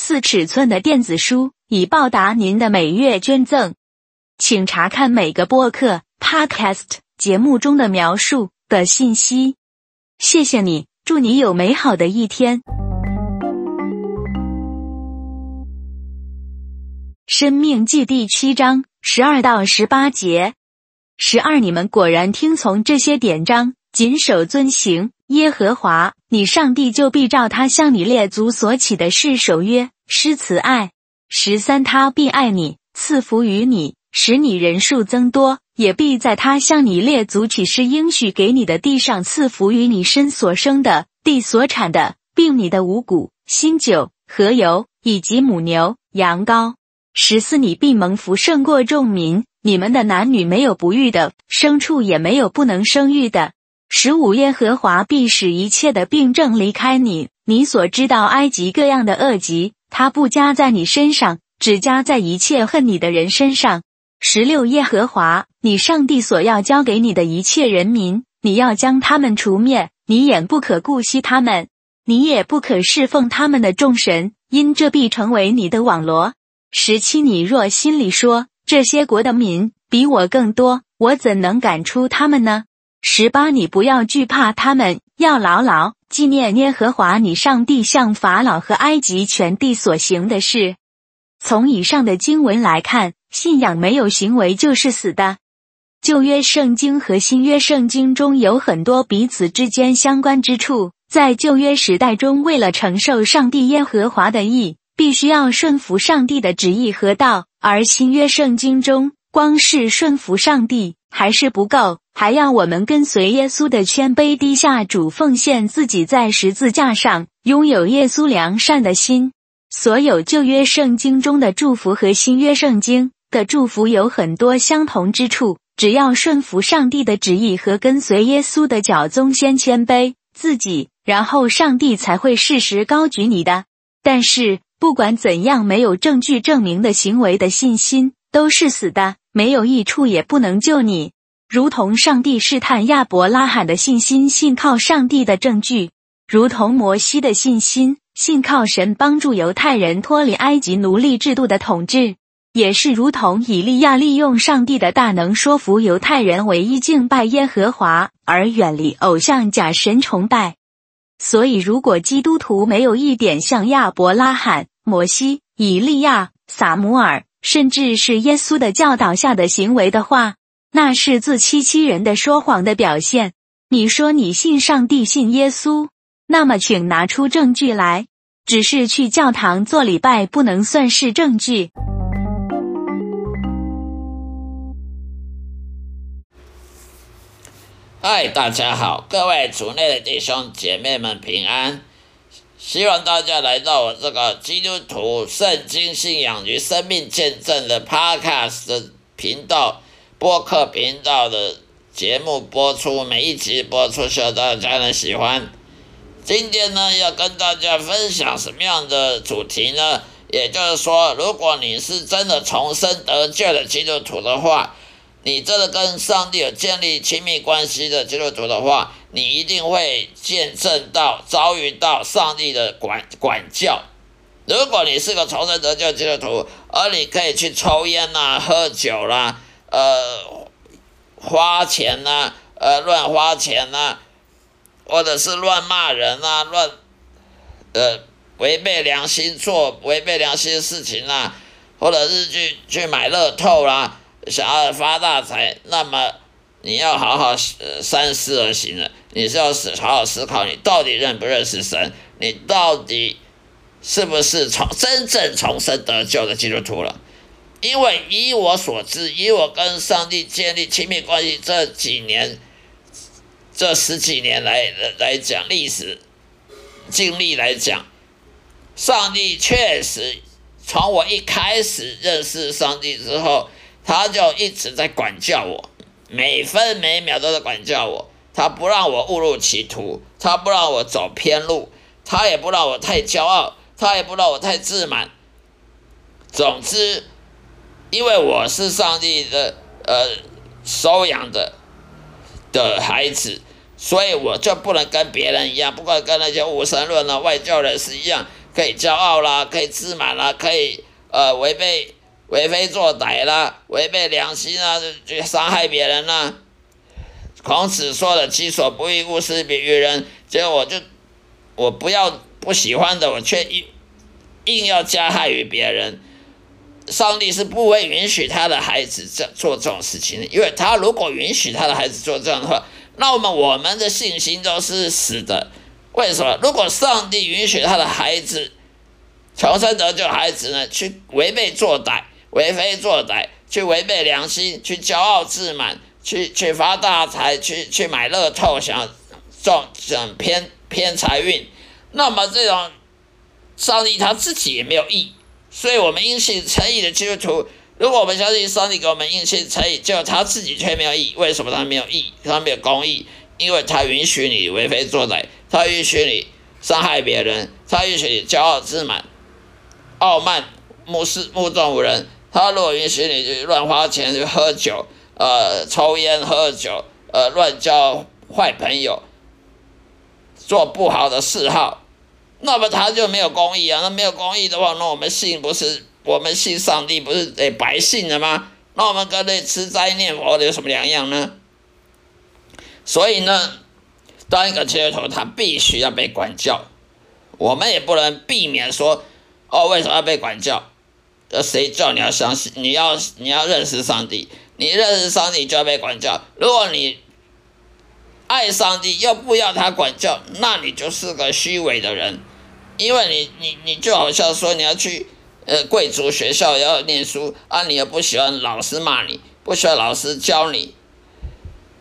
四尺寸的电子书。以报答您的每月捐赠，请查看每个播客 （podcast） 节目中的描述的信息。谢谢你，祝你有美好的一天。生命记第七章十二到十八节。十二，你们果然听从这些典章，谨守遵行耶和华你上帝，就必照他向你列祖所起的誓守约，施慈爱。十三，他必爱你，赐福于你，使你人数增多；也必在他向你列祖起誓应许给你的地上赐福于你身所生的地所产的，并你的五谷、新酒和油，以及母牛、羊羔。十四，你必蒙福胜过众民，你们的男女没有不育的，牲畜也没有不能生育的。十五，耶和华必使一切的病症离开你，你所知道埃及各样的恶疾。他不加在你身上，只加在一切恨你的人身上。十六耶和华，你上帝所要交给你的一切人民，你要将他们除灭，你也不可顾惜他们，你也不可侍奉他们的众神，因这必成为你的网罗。十七你若心里说，这些国的民比我更多，我怎能赶出他们呢？十八你不要惧怕他们，要牢牢。纪念耶和华你上帝向法老和埃及全地所行的事。从以上的经文来看，信仰没有行为就是死的。旧约圣经和新约圣经中有很多彼此之间相关之处。在旧约时代中，为了承受上帝耶和华的意，必须要顺服上帝的旨意和道；而新约圣经中，光是顺服上帝还是不够。还要我们跟随耶稣的谦卑低下主奉献自己在十字架上，拥有耶稣良善的心。所有旧约圣经中的祝福和新约圣经的祝福有很多相同之处。只要顺服上帝的旨意和跟随耶稣的脚宗，先谦卑自己，然后上帝才会适时高举你的。但是不管怎样，没有证据证明的行为的信心都是死的，没有益处，也不能救你。如同上帝试探亚伯拉罕的信心，信靠上帝的证据；如同摩西的信心，信靠神帮助犹太人脱离埃及奴隶制度的统治；也是如同以利亚利用上帝的大能说服犹太人唯一敬拜耶和华，而远离偶像假神崇拜。所以，如果基督徒没有一点像亚伯拉罕、摩西、以利亚、撒母耳，甚至是耶稣的教导下的行为的话，那是自欺欺人的说谎的表现。你说你信上帝、信耶稣，那么请拿出证据来。只是去教堂做礼拜不能算是证据。嗨，大家好，各位族内的弟兄姐妹们平安。希望大家来到我这个基督徒圣经信仰与生命见证的 Podcast 频道。播客频道的节目播出，每一集播出，希望大家能喜欢。今天呢，要跟大家分享什么样的主题呢？也就是说，如果你是真的重生得救的基督徒的话，你真的跟上帝有建立亲密关系的基督徒的话，你一定会见证到、遭遇到上帝的管管教。如果你是个重生得救基督徒，而你可以去抽烟啦、喝酒啦。呃，花钱呐，呃，乱花钱呐，或者是乱骂人呐，乱，呃，违背良心做违背良心的事情啦，或者是去去买乐透啦，想要发大财，那么你要好好三思而行了。你是要思好好思考，你到底认不认识神？你到底是不是从真正重生得救的基督徒了？因为以我所知，以我跟上帝建立亲密关系这几年、这十几年来来讲历史经历来讲，上帝确实从我一开始认识上帝之后，他就一直在管教我，每分每秒都在管教我。他不让我误入歧途，他不让我走偏路，他也不让我太骄傲，他也不让我太自满。总之，因为我是上帝的呃收养的的孩子，所以我就不能跟别人一样，不管跟那些无神论啊、外教人士一样，可以骄傲啦，可以自满啦，可以呃违背为非作歹啦，违背良心了，去伤害别人啦。孔子说的“己所不欲，勿施于人”，结果我就我不要不喜欢的，我却硬硬要加害于别人。上帝是不会允许他的孩子这做这种事情的，因为他如果允许他的孩子做这样的话，那我们我们的信心都是死的。为什么？如果上帝允许他的孩子重生得救，孩子呢去违背作歹、为非作歹，去违背良心，去骄傲自满，去去发大财，去去买乐透，想中想偏偏财运，那么这种上帝他自己也没有意。所以，我们因信诚意的基督徒，如果我们相信上帝给我们因信诚意，就他自己却没有义，为什么他没有义？他没有公义，因为他允许你为非作歹，他允许你伤害别人，他允许你骄傲自满、傲慢、目视目中无人。他如果允许你乱花钱喝酒、呃抽烟、喝酒、呃乱交坏朋友、做不好的嗜好。那么他就没有公义啊！那没有公义的话，那我们信不是我们信上帝不是得白信了吗？那我们跟那吃斋念佛的有什么两样呢？所以呢，当一个基督徒，他必须要被管教。我们也不能避免说，哦，为什么要被管教？呃，谁叫你要相信？你要你要认识上帝，你认识上帝就要被管教。如果你爱上帝又不要他管教，那你就是个虚伪的人。因为你你你就好像说你要去呃贵族学校要念书啊，你又不喜欢老师骂你，不喜欢老师教你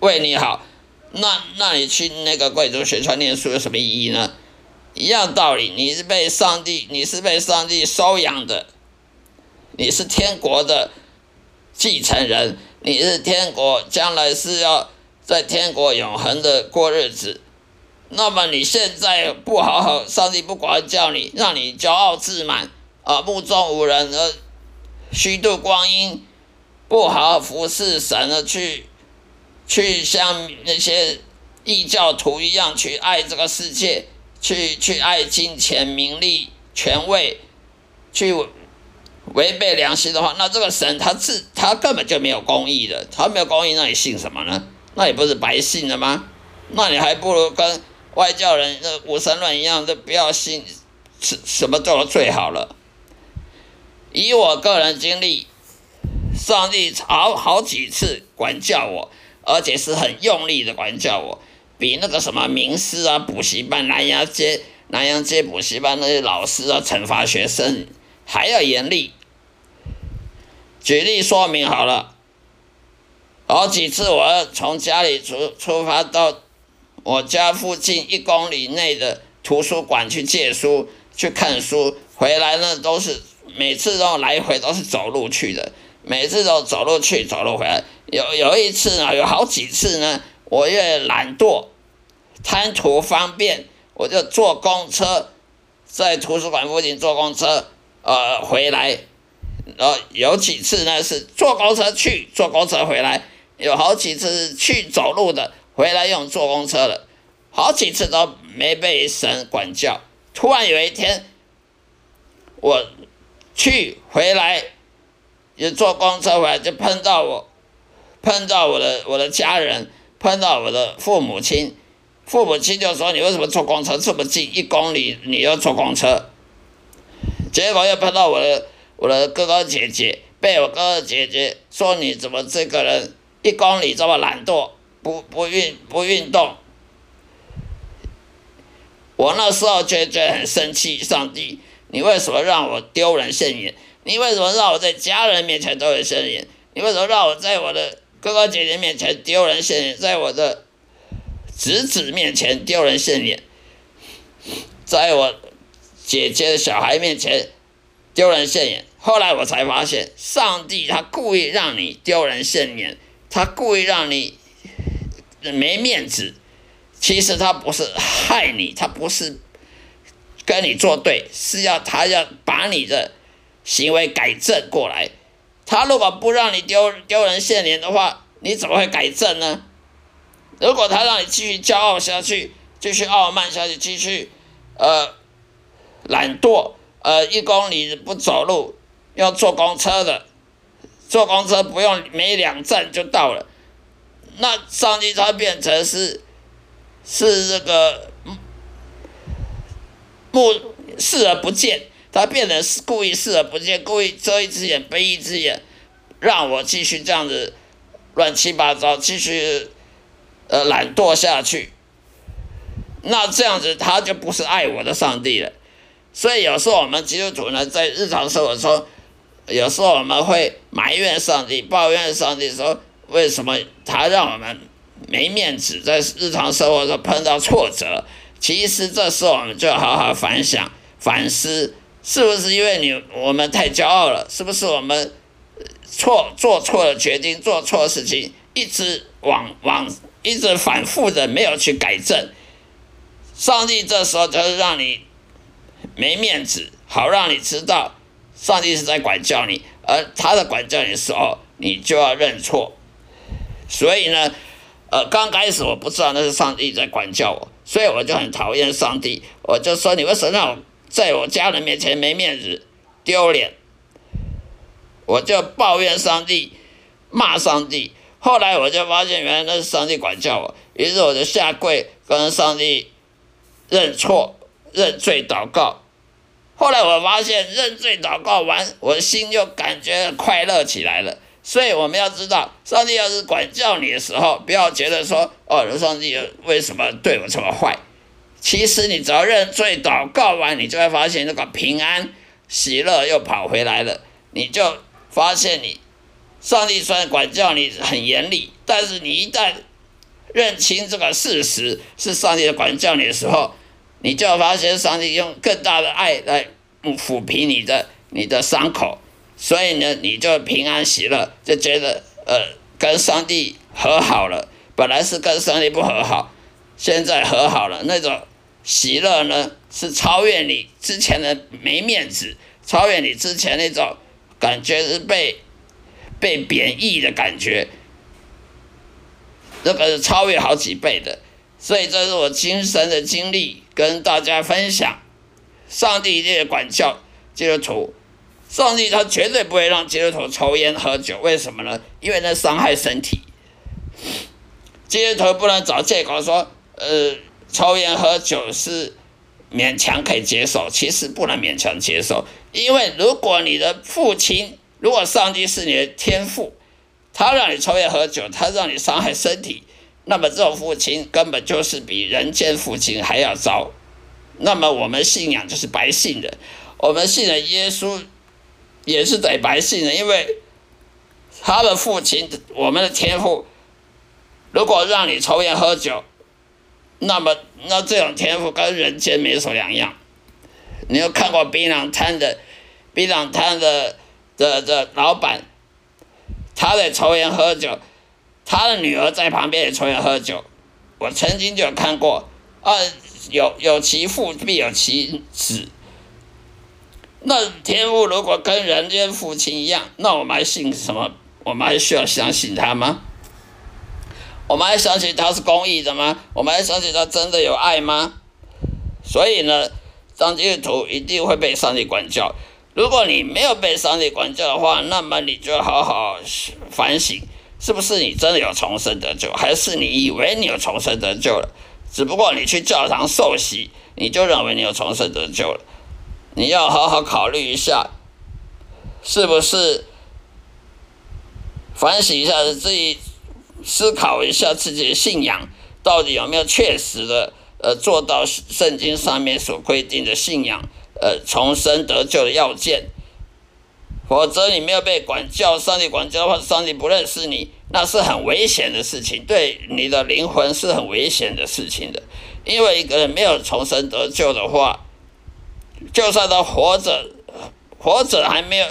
为你好，那那你去那个贵族学校念书有什么意义呢？一样道理，你是被上帝你是被上帝收养的，你是天国的继承人，你是天国将来是要在天国永恒的过日子。那么你现在不好好，上帝不管教你，让你骄傲自满啊，目中无人而虚度光阴，不好好服侍神而去，去像那些异教徒一样去爱这个世界，去去爱金钱、名利、权位，去违背良心的话，那这个神他自他根本就没有公义的，他没有公义，那你信什么呢？那你不是白信了吗？那你还不如跟。外教人那无神论一样，都不要信，什什么做的最好了。以我个人经历，上帝好好几次管教我，而且是很用力的管教我，比那个什么名师啊、补习班、南阳街、南阳街补习班那些老师啊，惩罚学生还要严厉。举例说明好了，好几次我从家里出出发到。我家附近一公里内的图书馆去借书、去看书，回来呢都是每次都来回都是走路去的，每次都走路去、走路回来。有有一次呢，有好几次呢，我越懒惰、贪图方便，我就坐公车，在图书馆附近坐公车，呃，回来。然后，有几次呢是坐公车去、坐公车回来，有好几次去走路的。回来用坐公车了，好几次都没被神管教。突然有一天，我去回来，也坐公车回来，就碰到我，碰到我的我的家人，碰到我的父母亲。父母亲就说：“你为什么坐公车这么近，一公里你要坐公车？”结果又碰到我的我的哥哥姐姐，被我哥哥姐姐说：“你怎么这个人一公里这么懒惰？”不不运不运动，我那时候就觉得很生气。上帝，你为什么让我丢人现眼？你为什么让我在家人面前丢人现眼？你为什么让我在我的哥哥姐姐面前丢人现眼？在我的侄子面前丢人现眼？在我姐姐的小孩面前丢人现眼。后来我才发现，上帝他故意让你丢人现眼，他故意让你没面子。其实他不是害你，他不是跟你作对，是要他要把你的行为改正过来。他如果不让你丢丢人现眼的话，你怎么会改正呢？如果他让你继续骄傲下去，继续傲慢下去，继续呃懒惰，呃一公里不走路。要坐公车的，坐公车不用没两站就到了，那上帝他变成是是这个目视而不见，他变成是故意视而不见，故意遮一只眼闭一只眼，让我继续这样子乱七八糟，继续呃懒惰下去，那这样子他就不是爱我的上帝了。所以有时候我们基督徒呢，在日常生活中。有时候我们会埋怨上帝、抱怨上帝，说为什么他让我们没面子，在日常生活中碰到挫折。其实这时候我们就好好反想、反思，是不是因为你我们太骄傲了？是不是我们错做错了决定、做错事情，一直往往一直反复的没有去改正？上帝这时候就是让你没面子，好让你知道。上帝是在管教你，而他的管教你的时候，你就要认错。所以呢，呃，刚开始我不知道那是上帝在管教我，所以我就很讨厌上帝。我就说你为什么让我在我家人面前没面子、丢脸？我就抱怨上帝，骂上帝。后来我就发现，原来那是上帝管教我，于是我就下跪跟上帝认错、认罪、祷告。后来我发现认罪祷告完，我心就感觉快乐起来了。所以我们要知道，上帝要是管教你的时候，不要觉得说哦，上帝为什么对我这么坏？其实你只要认罪祷告完，你就会发现那个平安喜乐又跑回来了。你就发现你上帝虽然管教你很严厉，但是你一旦认清这个事实是上帝的管教你的时候，你就发现上帝用更大的爱来抚平你的你的伤口，所以呢，你就平安喜乐，就觉得呃跟上帝和好了。本来是跟上帝不和好，现在和好了，那种喜乐呢是超越你之前的没面子，超越你之前那种感觉是被被贬义的感觉，这个是超越好几倍的。所以这是我亲身的经历。跟大家分享，上帝一定管教基督徒，上帝他绝对不会让基督徒抽烟喝酒，为什么呢？因为那伤害身体。基督徒不能找借口说，呃，抽烟喝酒是勉强可以接受，其实不能勉强接受，因为如果你的父亲，如果上帝是你的天父，他让你抽烟喝酒，他让你伤害身体。那么这种父亲根本就是比人间父亲还要糟。那么我们信仰就是白信的，我们信的耶稣也是得白信的，因为他的父亲，我们的天父，如果让你抽烟喝酒，那么那这种天赋跟人间没什么两样。你有看过槟榔摊的槟榔摊的的的老板，他在抽烟喝酒。他的女儿在旁边也抽烟喝酒，我曾经就有看过，啊，有有其父必有其子。那天父如果跟人间父亲一样，那我们还信什么？我们还需要相信他吗？我们还相信他是公义的吗？我们还相信他真的有爱吗？所以呢，当基督徒一定会被上帝管教。如果你没有被上帝管教的话，那么你就好好反省。是不是你真的有重生得救，还是你以为你有重生得救了？只不过你去教堂受洗，你就认为你有重生得救了。你要好好考虑一下，是不是反省一下自己，思考一下自己的信仰到底有没有确实的呃做到圣经上面所规定的信仰呃重生得救的要件。否则你没有被管教，上帝管教的话，上帝不认识你，那是很危险的事情，对你的灵魂是很危险的事情的。因为一个人没有重生得救的话，就算他活着活着还没有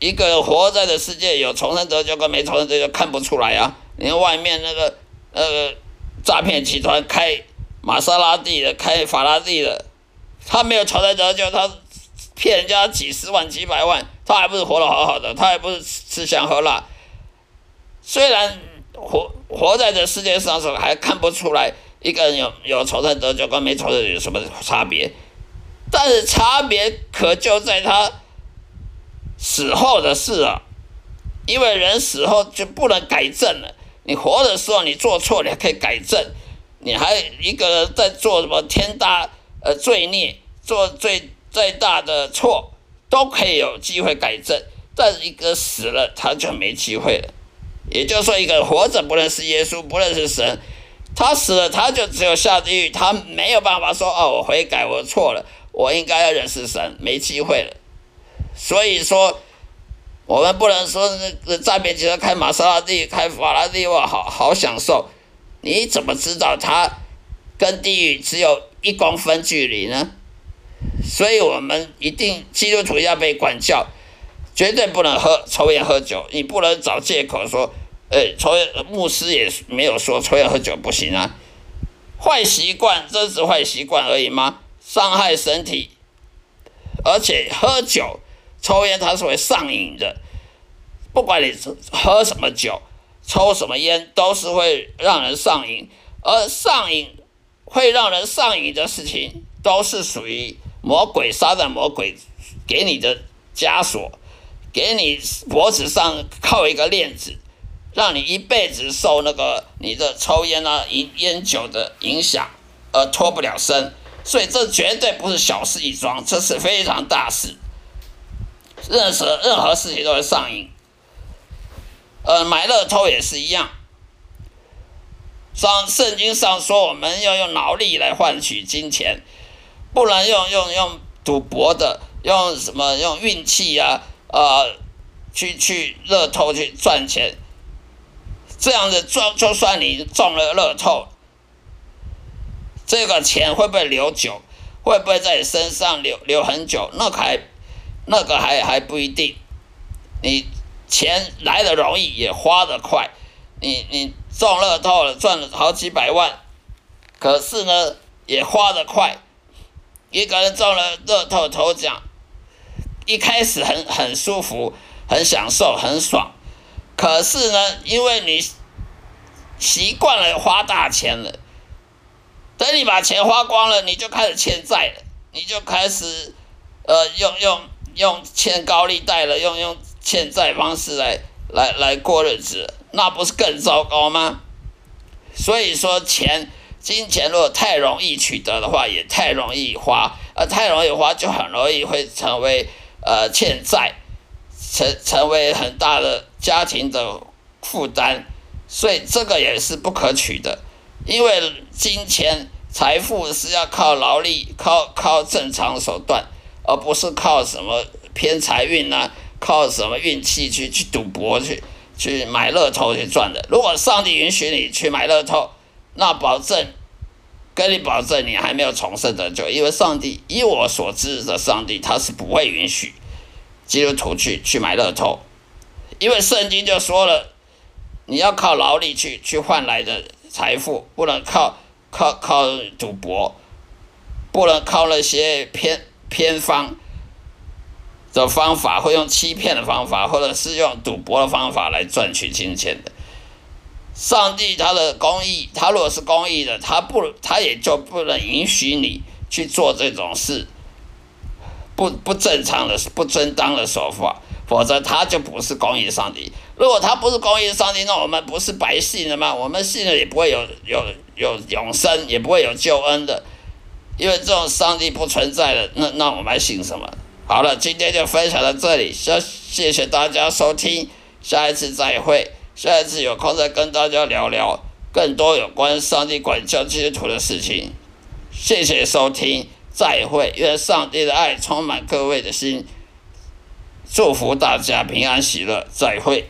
一个活在的世界有重生得救跟没重生得救看不出来啊！你看外面那个那个诈骗集团开玛莎拉蒂的，开法拉利的，他没有重生得救，他骗人家几十万几百万，他还不是活得好好的，他还不是吃香喝辣。虽然活活在这世界上时候还看不出来一个人有有重生得就跟没重生有什么差别，但是差别可就在他死后的事啊！因为人死后就不能改正了。你活的时候你做错，你可以改正；你还一个人在做什么天大呃罪孽，做最最大的错，都可以有机会改正。但一个死了，他就没机会了。也就是说，一个活着不认识耶稣，不认识神，他死了，他就只有下地狱，他没有办法说哦，我悔改，我错了，我应该要认识神，没机会了。所以说，我们不能说那个诈骗集团开玛莎拉蒂、开法拉利哇，好好享受。你怎么知道他跟地狱只有一公分距离呢？所以我们一定基督徒要被管教，绝对不能喝抽烟喝酒。你不能找借口说，呃，抽烟牧师也没有说抽烟喝酒不行啊。坏习惯真是坏习惯而已吗？伤害身体，而且喝酒。抽烟它是会上瘾的，不管你喝什么酒、抽什么烟，都是会让人上瘾。而上瘾会让人上瘾的事情，都是属于魔鬼、撒旦魔鬼给你的枷锁，给你脖子上靠一个链子，让你一辈子受那个你的抽烟啊、烟烟酒的影响，而脱不了身。所以这绝对不是小事一桩，这是非常大事。任何任何事情都会上瘾，呃，买乐透也是一样。上圣经上说，我们要用劳力来换取金钱，不能用用用赌博的，用什么用运气呀，呃，去去乐透去赚钱。这样子赚，就算你中了乐透，这个钱会不会留久？会不会在你身上留留很久？那还。那个还还不一定，你钱来的容易，也花的快。你你中乐透了，赚了好几百万，可是呢，也花的快。一个人中了乐透头奖，一开始很很舒服，很享受，很爽。可是呢，因为你习惯了花大钱了，等你把钱花光了，你就开始欠债了，你就开始呃用用。用欠高利贷了，用用欠债方式来来来过日子，那不是更糟糕吗？所以说，钱金钱如果太容易取得的话，也太容易花，而太容易花就很容易会成为呃欠债，成成为很大的家庭的负担，所以这个也是不可取的，因为金钱财富是要靠劳力，靠靠正常手段。而不是靠什么偏财运呐，靠什么运气去去赌博去去买乐透去赚的。如果上帝允许你去买乐透，那保证跟你保证你还没有重生的，就，因为上帝以我所知的上帝他是不会允许基督徒去去买乐透，因为圣经就说了，你要靠劳力去去换来的财富，不能靠靠靠赌博，不能靠那些偏。偏方的方法，会用欺骗的方法，或者是用赌博的方法来赚取金钱的。上帝他的公义，他如果是公义的，他不，他也就不能允许你去做这种事，不不正常的、不正当的手法，否则他就不是公义上帝。如果他不是公义上帝，那我们不是白信了吗？我们信了也不会有有有永生，也不会有救恩的。因为这种上帝不存在的，那那我们还信什么？好了，今天就分享到这里，谢谢谢大家收听，下一次再会，下一次有空再跟大家聊聊更多有关上帝管教基督徒的事情。谢谢收听，再会，愿上帝的爱充满各位的心，祝福大家平安喜乐，再会。